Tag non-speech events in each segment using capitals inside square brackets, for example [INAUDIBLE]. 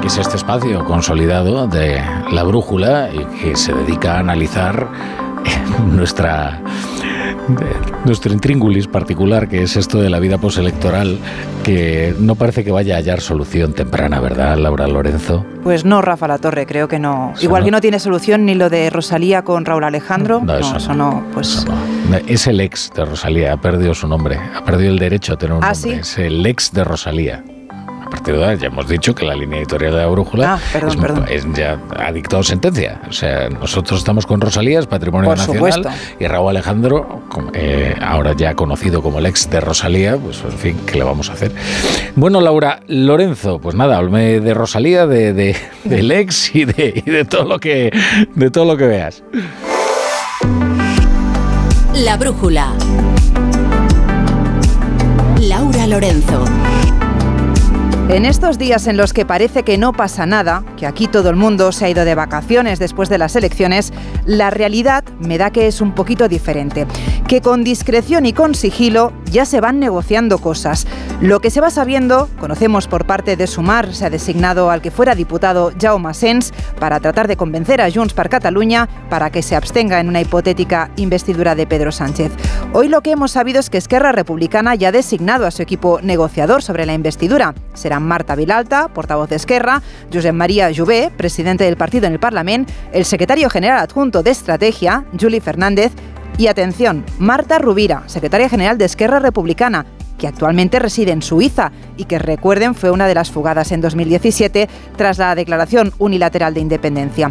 que es este espacio consolidado de la brújula y que se dedica a analizar nuestra nuestro intríngulis particular, que es esto de la vida postelectoral, que no parece que vaya a hallar solución temprana, ¿verdad, Laura Lorenzo? Pues no, Rafa La Torre, creo que no. Igual que no tiene solución ni lo de Rosalía con Raúl Alejandro. No, eso, no. pues... Es el ex de Rosalía, ha perdido su nombre, ha perdido el derecho a tener un ¿Ah, nombre. Es el ex de Rosalía. A partir de ahora ya hemos dicho que la línea editorial de la brújula ah, es, ya ha dictado sentencia. O sea, nosotros estamos con Rosalía, es patrimonio nacional, y Raúl Alejandro, eh, ahora ya conocido como el ex de Rosalía, pues en fin, ¿qué le vamos a hacer? Bueno, Laura Lorenzo, pues nada, háblame de Rosalía, de, de, [LAUGHS] del ex y de, y de todo lo que de todo lo que veas. La brújula. Laura Lorenzo. En estos días en los que parece que no pasa nada, que aquí todo el mundo se ha ido de vacaciones después de las elecciones, la realidad me da que es un poquito diferente. Que con discreción y con sigilo ya se van negociando cosas. Lo que se va sabiendo, conocemos por parte de Sumar, se ha designado al que fuera diputado Jaume Sens para tratar de convencer a Junts per Cataluña para que se abstenga en una hipotética investidura de Pedro Sánchez. Hoy lo que hemos sabido es que Esquerra Republicana ya ha designado a su equipo negociador sobre la investidura. Será Marta Vilalta, portavoz de Esquerra, Josep María Jové, presidente del partido en el Parlamento, el secretario general adjunto de Estrategia, Juli Fernández, y atención, Marta Rubira, secretaria general de Esquerra Republicana, que actualmente reside en Suiza y que recuerden fue una de las fugadas en 2017 tras la declaración unilateral de independencia.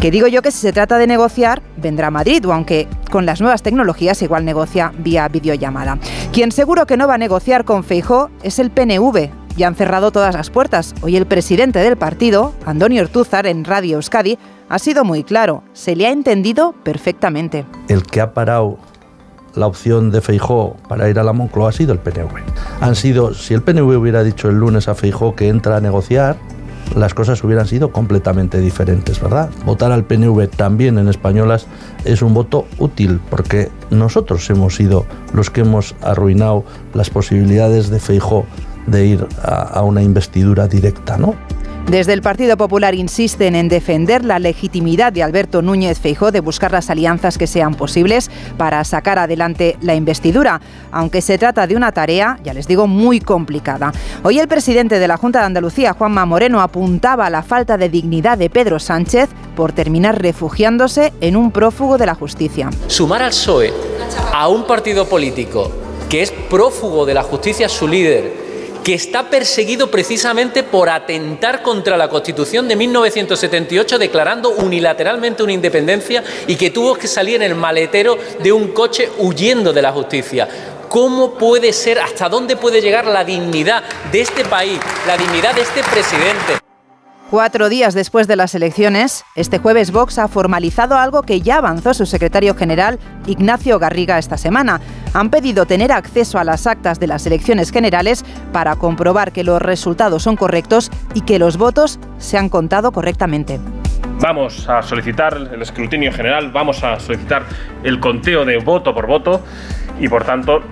Que digo yo que si se trata de negociar, vendrá a Madrid, o aunque con las nuevas tecnologías igual negocia vía videollamada. Quien seguro que no va a negociar con Feijó es el PNV, ya han cerrado todas las puertas. Hoy el presidente del partido, Antonio Ortúzar, en Radio Euskadi, ha sido muy claro. Se le ha entendido perfectamente. El que ha parado la opción de Feijó para ir a la Moncloa ha sido el PNV. Han sido, si el PNV hubiera dicho el lunes a Feijó que entra a negociar, las cosas hubieran sido completamente diferentes, ¿verdad? Votar al PNV también en españolas es un voto útil porque nosotros hemos sido los que hemos arruinado las posibilidades de Feijó de ir a, una investidura directa, ¿no? Desde el Partido Popular insisten en defender la legitimidad de Alberto Núñez Feijó de buscar las alianzas que sean posibles para sacar adelante la investidura, aunque se trata de una tarea, ya les digo, muy complicada. Hoy el presidente de la Junta de Andalucía, Juanma Moreno, apuntaba a la falta de dignidad de Pedro Sánchez por terminar refugiándose en un prófugo de la justicia. Sumar al PSOE a un partido político que es prófugo de la justicia, su líder, que está perseguido precisamente por atentar contra la Constitución de 1978, declarando unilateralmente una independencia y que tuvo que salir en el maletero de un coche huyendo de la justicia. ¿Cómo puede ser, hasta dónde puede llegar la dignidad de este país, la dignidad de este presidente? Cuatro días después de las elecciones, este jueves Vox ha formalizado algo que ya avanzó su secretario general Ignacio Garriga esta semana. Han pedido tener acceso a las actas de las elecciones generales para comprobar que los resultados son correctos y que los votos se han contado correctamente. Vamos a solicitar el escrutinio general, vamos a solicitar el conteo de voto por voto y por tanto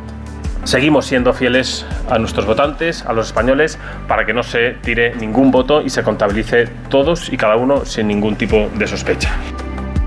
Seguimos siendo fieles a nuestros votantes, a los españoles, para que no se tire ningún voto y se contabilice todos y cada uno sin ningún tipo de sospecha.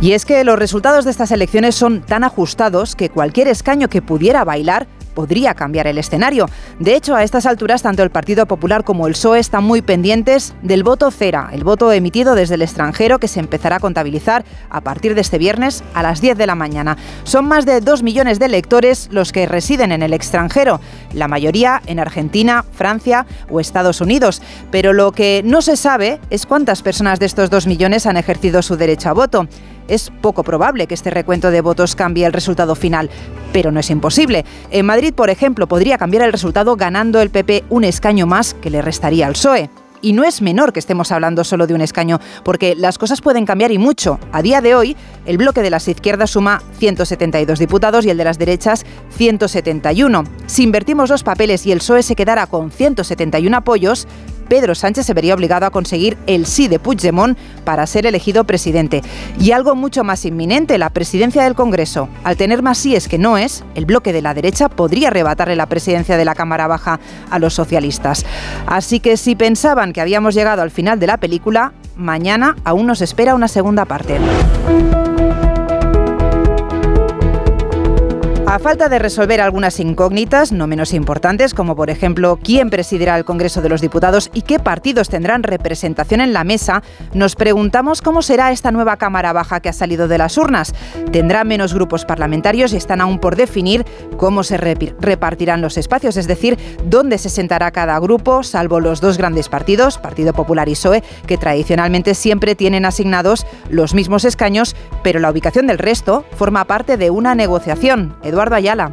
Y es que los resultados de estas elecciones son tan ajustados que cualquier escaño que pudiera bailar podría cambiar el escenario. De hecho, a estas alturas, tanto el Partido Popular como el PSOE están muy pendientes del voto cera, el voto emitido desde el extranjero que se empezará a contabilizar a partir de este viernes a las 10 de la mañana. Son más de 2 millones de electores los que residen en el extranjero, la mayoría en Argentina, Francia o Estados Unidos. Pero lo que no se sabe es cuántas personas de estos 2 millones han ejercido su derecho a voto es poco probable que este recuento de votos cambie el resultado final, pero no es imposible. En Madrid, por ejemplo, podría cambiar el resultado ganando el PP un escaño más que le restaría al PSOE. Y no es menor que estemos hablando solo de un escaño, porque las cosas pueden cambiar y mucho. A día de hoy, el bloque de las izquierdas suma 172 diputados y el de las derechas 171. Si invertimos los papeles y el PSOE se quedara con 171 apoyos, Pedro Sánchez se vería obligado a conseguir el sí de Puigdemont para ser elegido presidente. Y algo mucho más inminente, la presidencia del Congreso. Al tener más síes que no es, el bloque de la derecha podría arrebatarle la presidencia de la Cámara Baja a los socialistas. Así que si pensaban que habíamos llegado al final de la película, mañana aún nos espera una segunda parte. A falta de resolver algunas incógnitas, no menos importantes, como por ejemplo quién presidirá el Congreso de los Diputados y qué partidos tendrán representación en la mesa, nos preguntamos cómo será esta nueva Cámara Baja que ha salido de las urnas. ¿Tendrá menos grupos parlamentarios y están aún por definir cómo se repartirán los espacios? Es decir, dónde se sentará cada grupo, salvo los dos grandes partidos, Partido Popular y PSOE, que tradicionalmente siempre tienen asignados los mismos escaños, pero la ubicación del resto forma parte de una negociación. Eduardo Ayala.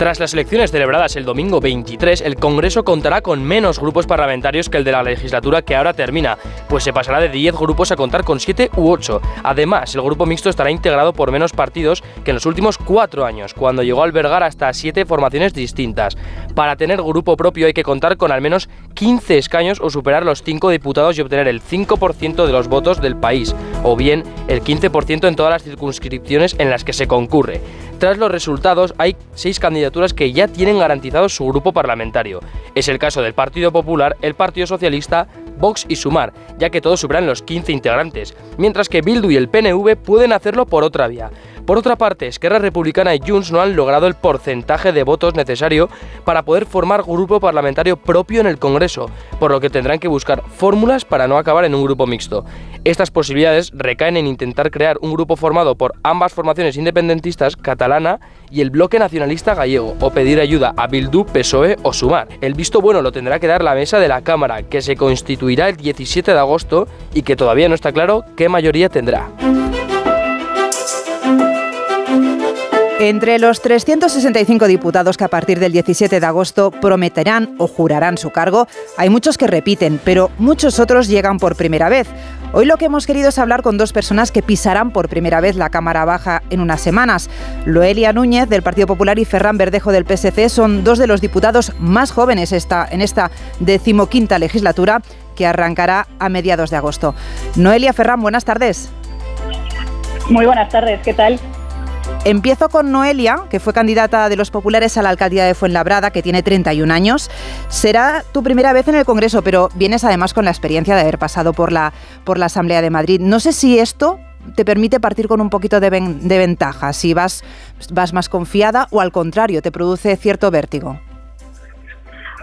Tras las elecciones celebradas el domingo 23, el Congreso contará con menos grupos parlamentarios que el de la legislatura que ahora termina, pues se pasará de 10 grupos a contar con 7 u 8. Además, el grupo mixto estará integrado por menos partidos que en los últimos 4 años, cuando llegó a albergar hasta 7 formaciones distintas. Para tener grupo propio hay que contar con al menos 15 escaños o superar los 5 diputados y obtener el 5% de los votos del país, o bien el 15% en todas las circunscripciones en las que se concurre. Tras los resultados, hay 6 candidatos que ya tienen garantizado su grupo parlamentario. Es el caso del Partido Popular, el Partido Socialista, Vox y Sumar, ya que todos superan los 15 integrantes, mientras que Bildu y el PNV pueden hacerlo por otra vía. Por otra parte, Esquerra Republicana y Junts no han logrado el porcentaje de votos necesario para poder formar grupo parlamentario propio en el Congreso, por lo que tendrán que buscar fórmulas para no acabar en un grupo mixto. Estas posibilidades recaen en intentar crear un grupo formado por ambas formaciones independentistas, catalana y el bloque nacionalista gallego, o pedir ayuda a Bildu, PSOE o Sumar. El visto bueno lo tendrá que dar la mesa de la Cámara, que se constituirá el 17 de agosto y que todavía no está claro qué mayoría tendrá. Entre los 365 diputados que a partir del 17 de agosto prometerán o jurarán su cargo, hay muchos que repiten, pero muchos otros llegan por primera vez. Hoy lo que hemos querido es hablar con dos personas que pisarán por primera vez la Cámara Baja en unas semanas. Loelia Núñez del Partido Popular y Ferran Verdejo del PSC son dos de los diputados más jóvenes en esta decimoquinta legislatura que arrancará a mediados de agosto. Noelia Ferran, buenas tardes. Muy buenas tardes, ¿qué tal? Empiezo con Noelia, que fue candidata de los populares a la alcaldía de Fuenlabrada, que tiene 31 años. Será tu primera vez en el Congreso, pero vienes además con la experiencia de haber pasado por la, por la Asamblea de Madrid. No sé si esto te permite partir con un poquito de, ventaja, si vas, vas más confiada o al contrario, te produce cierto vértigo.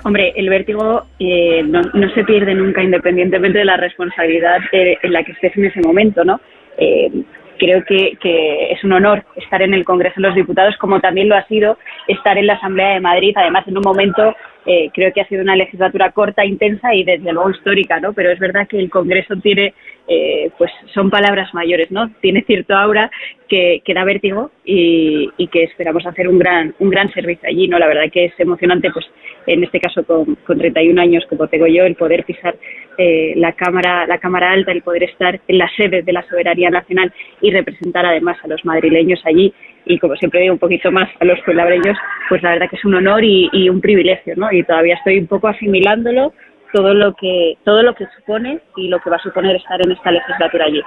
Hombre, el vértigo eh, no, se pierde nunca independientemente de la responsabilidad eh, en la que estés en ese momento, ¿no? Eh, creo que, que, es un honor estar en el Congreso de los Diputados, como también lo ha sido estar en la Asamblea de Madrid, además en un momento eh, creo que ha sido una legislatura corta, intensa y desde luego histórica, ¿no? Pero es verdad que el Congreso tiene, eh, pues son palabras mayores, ¿no? Tiene cierto aura que, que da vértigo y, y, que esperamos hacer un gran, un gran servicio allí, ¿no? La verdad que es emocionante, pues en este caso con, con 31 años, como tengo yo, el poder pisar eh, la cámara, la cámara alta, el poder estar en la sede de la soberanía nacional y representar además a los madrileños allí y como siempre digo un poquito más a los pueblabreños, pues la verdad que es un honor y, y, un privilegio, ¿no? Y todavía estoy un poco asimilándolo todo lo que todo lo que supone y lo que va a suponer estar en esta legislatura allí.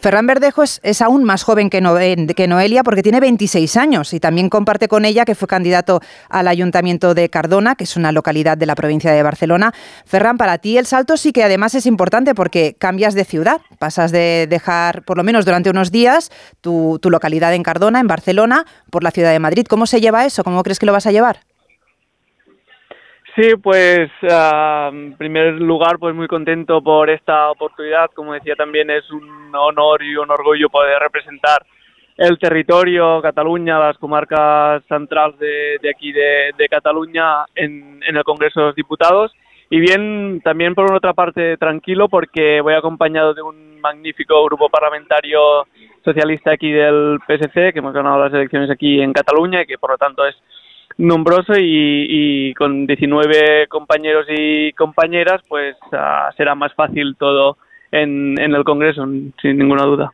Ferran Verdejo es, aún más joven que, Noelia porque tiene 26 años y también comparte con ella que fue candidato al Ayuntamiento de Cardona, que es una localidad de la provincia de Barcelona. Ferran, para ti el salto sí que además es importante porque cambias de ciudad, pasas de dejar por lo menos durante unos días tu, tu localidad en Cardona, en Barcelona, por la ciudad de Madrid. ¿Cómo se lleva eso? ¿Cómo crees que lo vas a llevar? Sí, pues uh, en primer lugar, pues muy contento por esta oportunidad. Como decía, también es un honor y un orgullo poder representar el territorio, Cataluña, las comarcas centrales de, aquí de, de Cataluña en, en, el Congreso de los Diputados. Y bien, también por otra parte tranquilo porque voy acompañado de un magnífico grupo parlamentario socialista aquí del PSC, que hemos ganado las elecciones aquí en Cataluña y que por lo tanto es nombroso y, con 19 compañeros y compañeras, pues uh, será más fácil todo en, en, el Congreso, sin ninguna duda.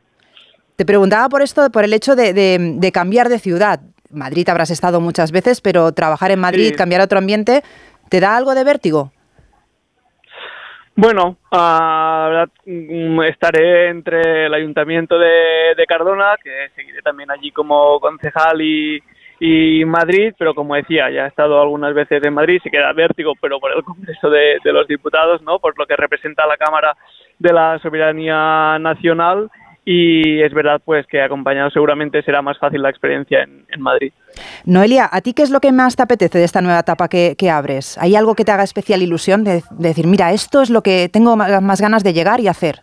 Te preguntaba por esto, por el hecho de, de, cambiar de ciudad. Madrid habrás estado muchas veces, pero trabajar en Madrid, cambiar a otro ambiente, ¿te da algo de vértigo? Bueno, uh, estaré entre el Ayuntamiento de, de, Cardona, que seguiré también allí como concejal y, y Madrid, pero como decía, ya he estado algunas veces en Madrid, se queda vértigo, pero por el Congreso de, de los Diputados, ¿no? Por lo que representa la Cámara de la Soberanía Nacional y es verdad pues que acompañado seguramente será más fácil la experiencia en, Madrid. Noelia, ¿a ti qué es lo que más te apetece de esta nueva etapa que, abres? ¿Hay algo que te haga especial ilusión de, de, decir, mira, esto es lo que tengo más ganas de llegar y hacer?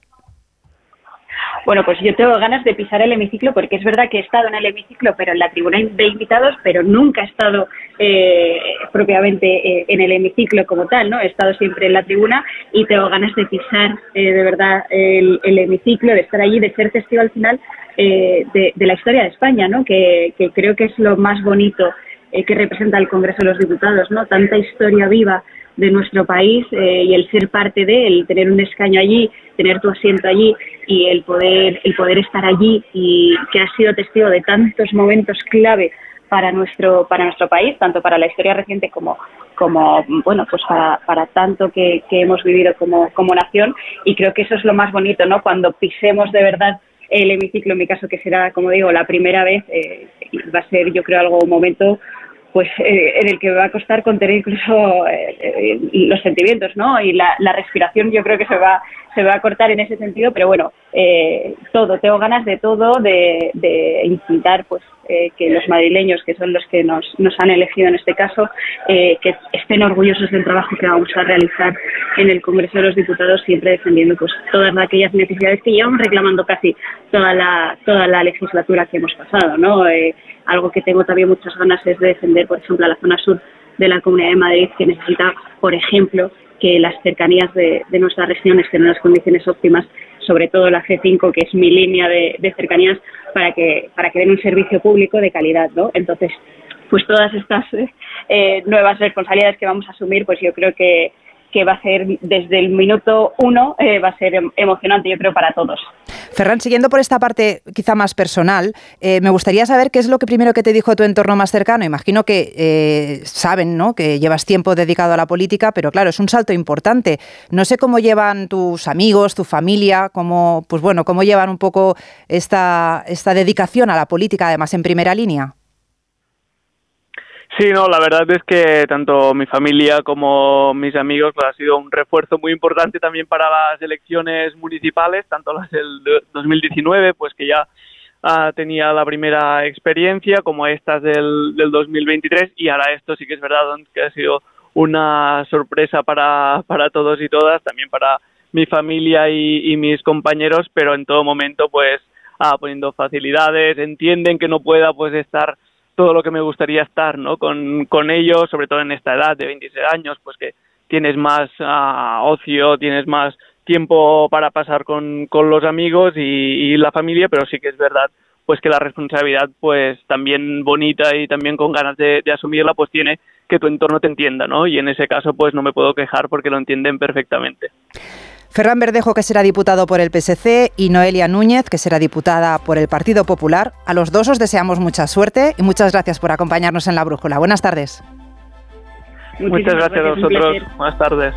Bueno, pues yo tengo ganas de pisar el hemiciclo porque es verdad que he estado en el hemiciclo, pero en la tribuna de invitados, pero nunca he estado eh, propiamente eh, en el hemiciclo como tal, ¿no? He estado siempre en la tribuna y tengo ganas de pisar eh, de verdad el, hemiciclo, de estar allí, de ser testigo al final de, la historia de España, ¿no? Que, que creo que es lo más bonito que representa el Congreso de los Diputados, ¿no? Tanta historia viva de nuestro país eh, y el ser parte de él, tener un escaño allí, tener tu asiento allí y el poder, el poder estar allí y que has sido testigo de tantos momentos clave para nuestro, para nuestro país, tanto para la historia reciente como, como bueno, pues para, para tanto que, que hemos vivido como, como nación y creo que eso es lo más bonito, ¿no? Cuando pisemos de verdad el hemiciclo, en mi caso que será, como digo, la primera vez, eh, va a ser yo creo algo, un momento pues eh, en el que va a costar contener incluso eh, eh, los sentimientos, ¿no? Y la, la, respiración yo creo que se va se va a cortar en ese sentido, pero bueno, todo, tengo ganas de todo, de, de intentar pues que los madrileños, que son los que nos, nos han elegido en este caso, que estén orgullosos del trabajo que vamos a realizar en el Congreso de los Diputados, siempre defendiendo pues todas aquellas necesidades que llevamos reclamando casi toda la toda la legislatura que hemos pasado, ¿no? algo que tengo también muchas ganas es de defender, por ejemplo, a la zona sur de la Comunidad de Madrid, que necesita, por ejemplo, que las cercanías de, nuestras regiones tengan las condiciones óptimas, sobre todo la C5, que es mi línea de, cercanías, para que, para que den un servicio público de calidad, ¿no? Entonces, pues todas estas eh, nuevas responsabilidades que vamos a asumir, pues yo creo que, que va a ser desde el minuto uno, eh, va a ser em, emocionante, yo creo, para todos. Ferran, siguiendo por esta parte quizá más personal, eh, me gustaría saber qué es lo que primero que te dijo tu entorno más cercano. Imagino que eh, saben ¿no? que llevas tiempo dedicado a la política, pero claro, es un salto importante. No sé cómo llevan tus amigos, tu familia, cómo, pues bueno, cómo llevan un poco esta, esta dedicación a la política, además en primera línea. Sí, no, la verdad es que tanto mi familia como mis amigos pues, ha sido un refuerzo muy importante también para las elecciones municipales, tanto las del 2019, pues que ya ah, tenía la primera experiencia, como estas del, del 2023, y ahora esto sí que es verdad que ha sido una sorpresa para, para todos y todas, también para mi familia y, y mis compañeros, pero en todo momento pues ah, poniendo facilidades, entienden que no pueda pues estar todo lo que me gustaría estar ¿no? con, con ellos, sobre todo en esta edad de 26 años, pues que tienes más ah, ocio, tienes más tiempo para pasar con, con los amigos y, la familia, pero sí que es verdad pues que la responsabilidad pues también bonita y también con ganas de, de, asumirla pues tiene que tu entorno te entienda, ¿no? Y en ese caso pues no me puedo quejar porque lo entienden perfectamente. Ferran Verdejo, que será diputado por el PSC, y Noelia Núñez, que será diputada por el Partido Popular. A los dos os deseamos mucha suerte y muchas gracias por acompañarnos en La Brújula. Buenas tardes. Muchas gracias a vosotros. Buenas tardes.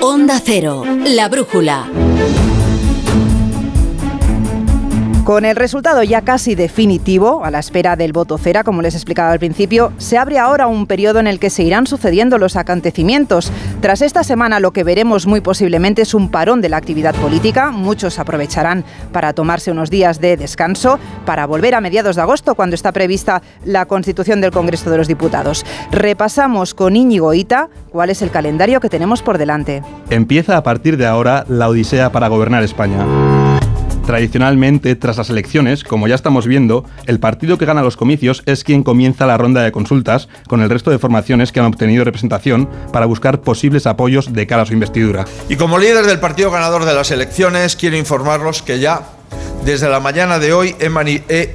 Onda Cero, La Brújula. Con el resultado ya casi definitivo, a la espera del voto cera, como les explicaba al principio, se abre ahora un periodo en el que se irán sucediendo los acontecimientos. Tras esta semana lo que veremos muy posiblemente es un parón de la actividad política. Muchos aprovecharán para tomarse unos días de descanso, para volver a mediados de agosto, cuando está prevista la constitución del Congreso de los Diputados. Repasamos con Íñigo Ita cuál es el calendario que tenemos por delante. Empieza a partir de ahora la odisea para gobernar España. Tradicionalmente, tras las elecciones, como ya estamos viendo, el partido que gana los comicios es quien comienza la ronda de consultas con el resto de formaciones que han obtenido representación para buscar posibles apoyos de cara a su investidura. Y como líder del partido ganador de las elecciones, quiero informarlos que ya desde la mañana de hoy he,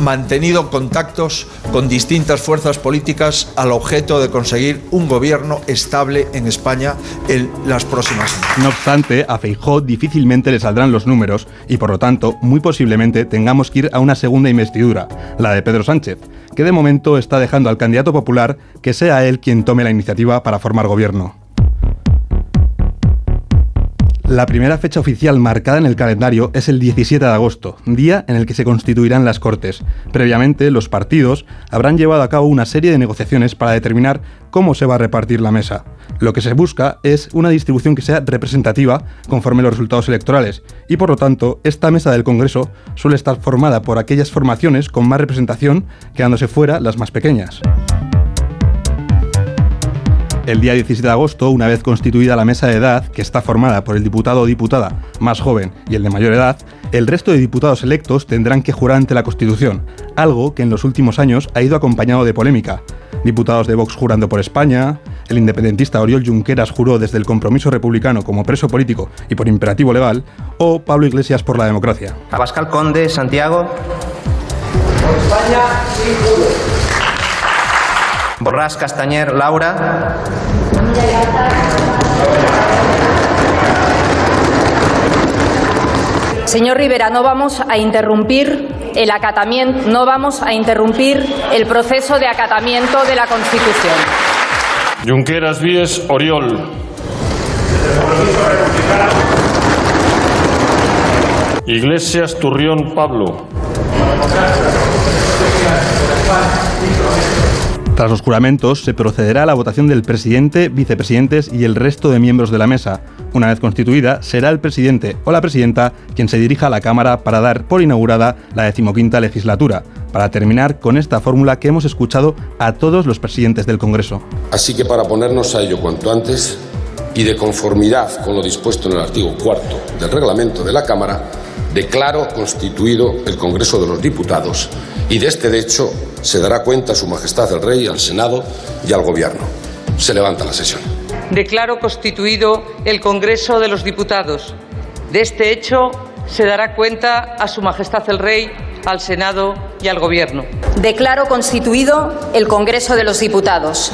mantenido contactos con distintas fuerzas políticas al objeto de conseguir un gobierno estable en España en las próximas semanas. No obstante, a Feijó difícilmente le saldrán los números y por lo tanto, muy posiblemente tengamos que ir a una segunda investidura, la de Pedro Sánchez, que de momento está dejando al candidato popular que sea él quien tome la iniciativa para formar gobierno. La primera fecha oficial marcada en el calendario es el 17 de agosto, día en el que se constituirán las Cortes. Previamente, los partidos habrán llevado a cabo una serie de negociaciones para determinar cómo se va a repartir la mesa. Lo que se busca es una distribución que sea representativa conforme los resultados electorales, y por lo tanto, esta mesa del Congreso suele estar formada por aquellas formaciones con más representación, quedándose fuera las más pequeñas. El día 17 de agosto, una vez constituida la mesa de edad, que está formada por el diputado o diputada más joven y el de mayor edad, el resto de diputados electos tendrán que jurar ante la Constitución, algo que en los últimos años ha ido acompañado de polémica. Diputados de Vox jurando por España, el independentista Oriol Junqueras juró desde el compromiso republicano como preso político y por imperativo legal, o Pablo Iglesias por la democracia. Abascal Conde, Santiago. Por España, sí juro. Borrás Castañer Laura. Señor Rivera, no vamos a interrumpir el acatamiento, no vamos a interrumpir el proceso de acatamiento de la Constitución. Junqueras Víes Oriol. Iglesias Turrión Pablo. Tras los juramentos, se procederá a la votación del presidente, vicepresidentes y el resto de miembros de la mesa. Una vez constituida, será el presidente o la presidenta quien se dirija a la Cámara para dar por inaugurada la decimoquinta legislatura, para terminar con esta fórmula que hemos escuchado a todos los presidentes del Congreso. Así que para ponernos a ello cuanto antes y de conformidad con lo dispuesto en el artículo cuarto del reglamento de la Cámara, declaro constituido el Congreso de los Diputados y de este hecho se dará cuenta a Su Majestad el Rey, al Senado y al Gobierno. Se levanta la sesión. Declaro constituido el Congreso de los Diputados. De este hecho se dará cuenta a Su Majestad el Rey, al Senado y al Gobierno. Declaro constituido el Congreso de los Diputados.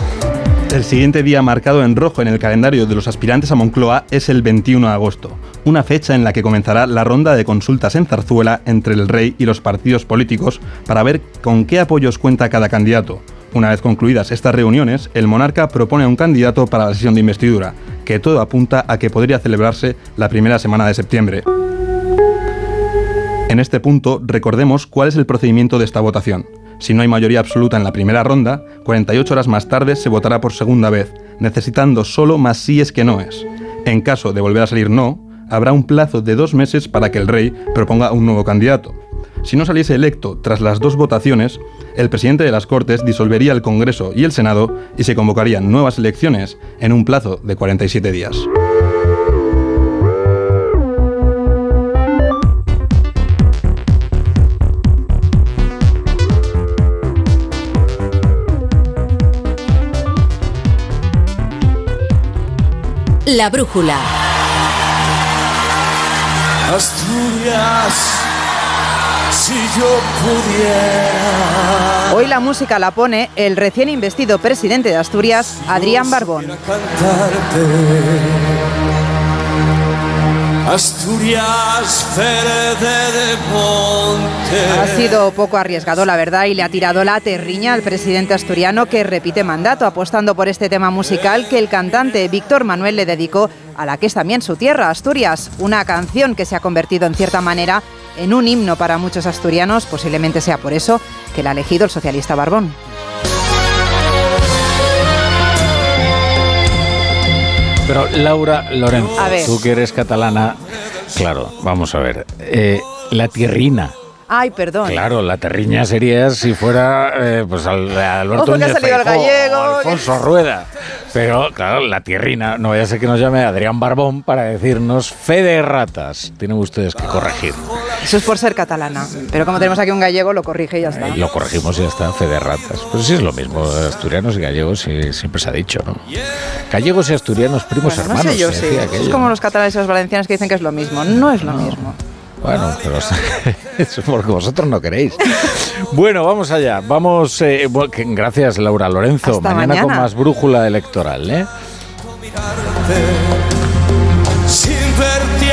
El siguiente día marcado en rojo en el calendario de los aspirantes a Moncloa es el 21 de agosto, una fecha en la que comenzará la ronda de consultas en Zarzuela entre el rey y los partidos políticos para ver con qué apoyos cuenta cada candidato. Una vez concluidas estas reuniones, el monarca propone a un candidato para la sesión de investidura, que todo apunta a que podría celebrarse la primera semana de septiembre. En este punto, recordemos cuál es el procedimiento de esta votación. Si no hay mayoría absoluta en la primera ronda, 48 horas más tarde se votará por segunda vez, necesitando solo más síes que noes. En caso de volver a salir no, habrá un plazo de dos meses para que el rey proponga un nuevo candidato. Si no saliese electo tras las dos votaciones, el presidente de las Cortes disolvería el Congreso y el Senado y se convocarían nuevas elecciones en un plazo de 47 días. La brújula. Asturias, si yo pudiera. Hoy la música la pone el recién investido presidente de Asturias, Adrián Barbón. Asturias de monte. Ha sido poco arriesgado, la verdad, y le ha tirado la terriña al presidente asturiano que repite mandato, apostando por este tema musical que el cantante Víctor Manuel le dedicó a la que es también su tierra, Asturias, una canción que se ha convertido en cierta manera en un himno para muchos asturianos, posiblemente sea por eso que la ha elegido el socialista Barbón. Pero Laura Lorenzo, tú que eres catalana, claro, vamos a ver. eh, la tierrina. Ay, perdón. Claro, la terriña sería si fuera eh, pues al, Alberto Ojo, que ha el gallego. o Alfonso Rueda. Pero claro, la tierrina, no vaya a ser que nos llame Adrián Barbón para decirnos fe de ratas. Tienen ustedes que corregir. Eso es por ser catalana. Pero como tenemos aquí un gallego, lo corrige y ya está. Eh, lo corregimos y ya está, fe de ratas. Pero sí es lo mismo, asturianos y gallegos sí, siempre se ha dicho, ¿no? Gallegos y asturianos, primos Bueno, no hermanos. sé yo, sí. Es como los catalanes y los valencianos que dicen que es lo mismo. No es lo mismo. Bueno, pero [LAUGHS] eso es porque vosotros no queréis. Bueno, vamos allá. Vamos. Eh, gracias, Laura Lorenzo. Mañana, con más brújula electoral, ¿eh? Sin verte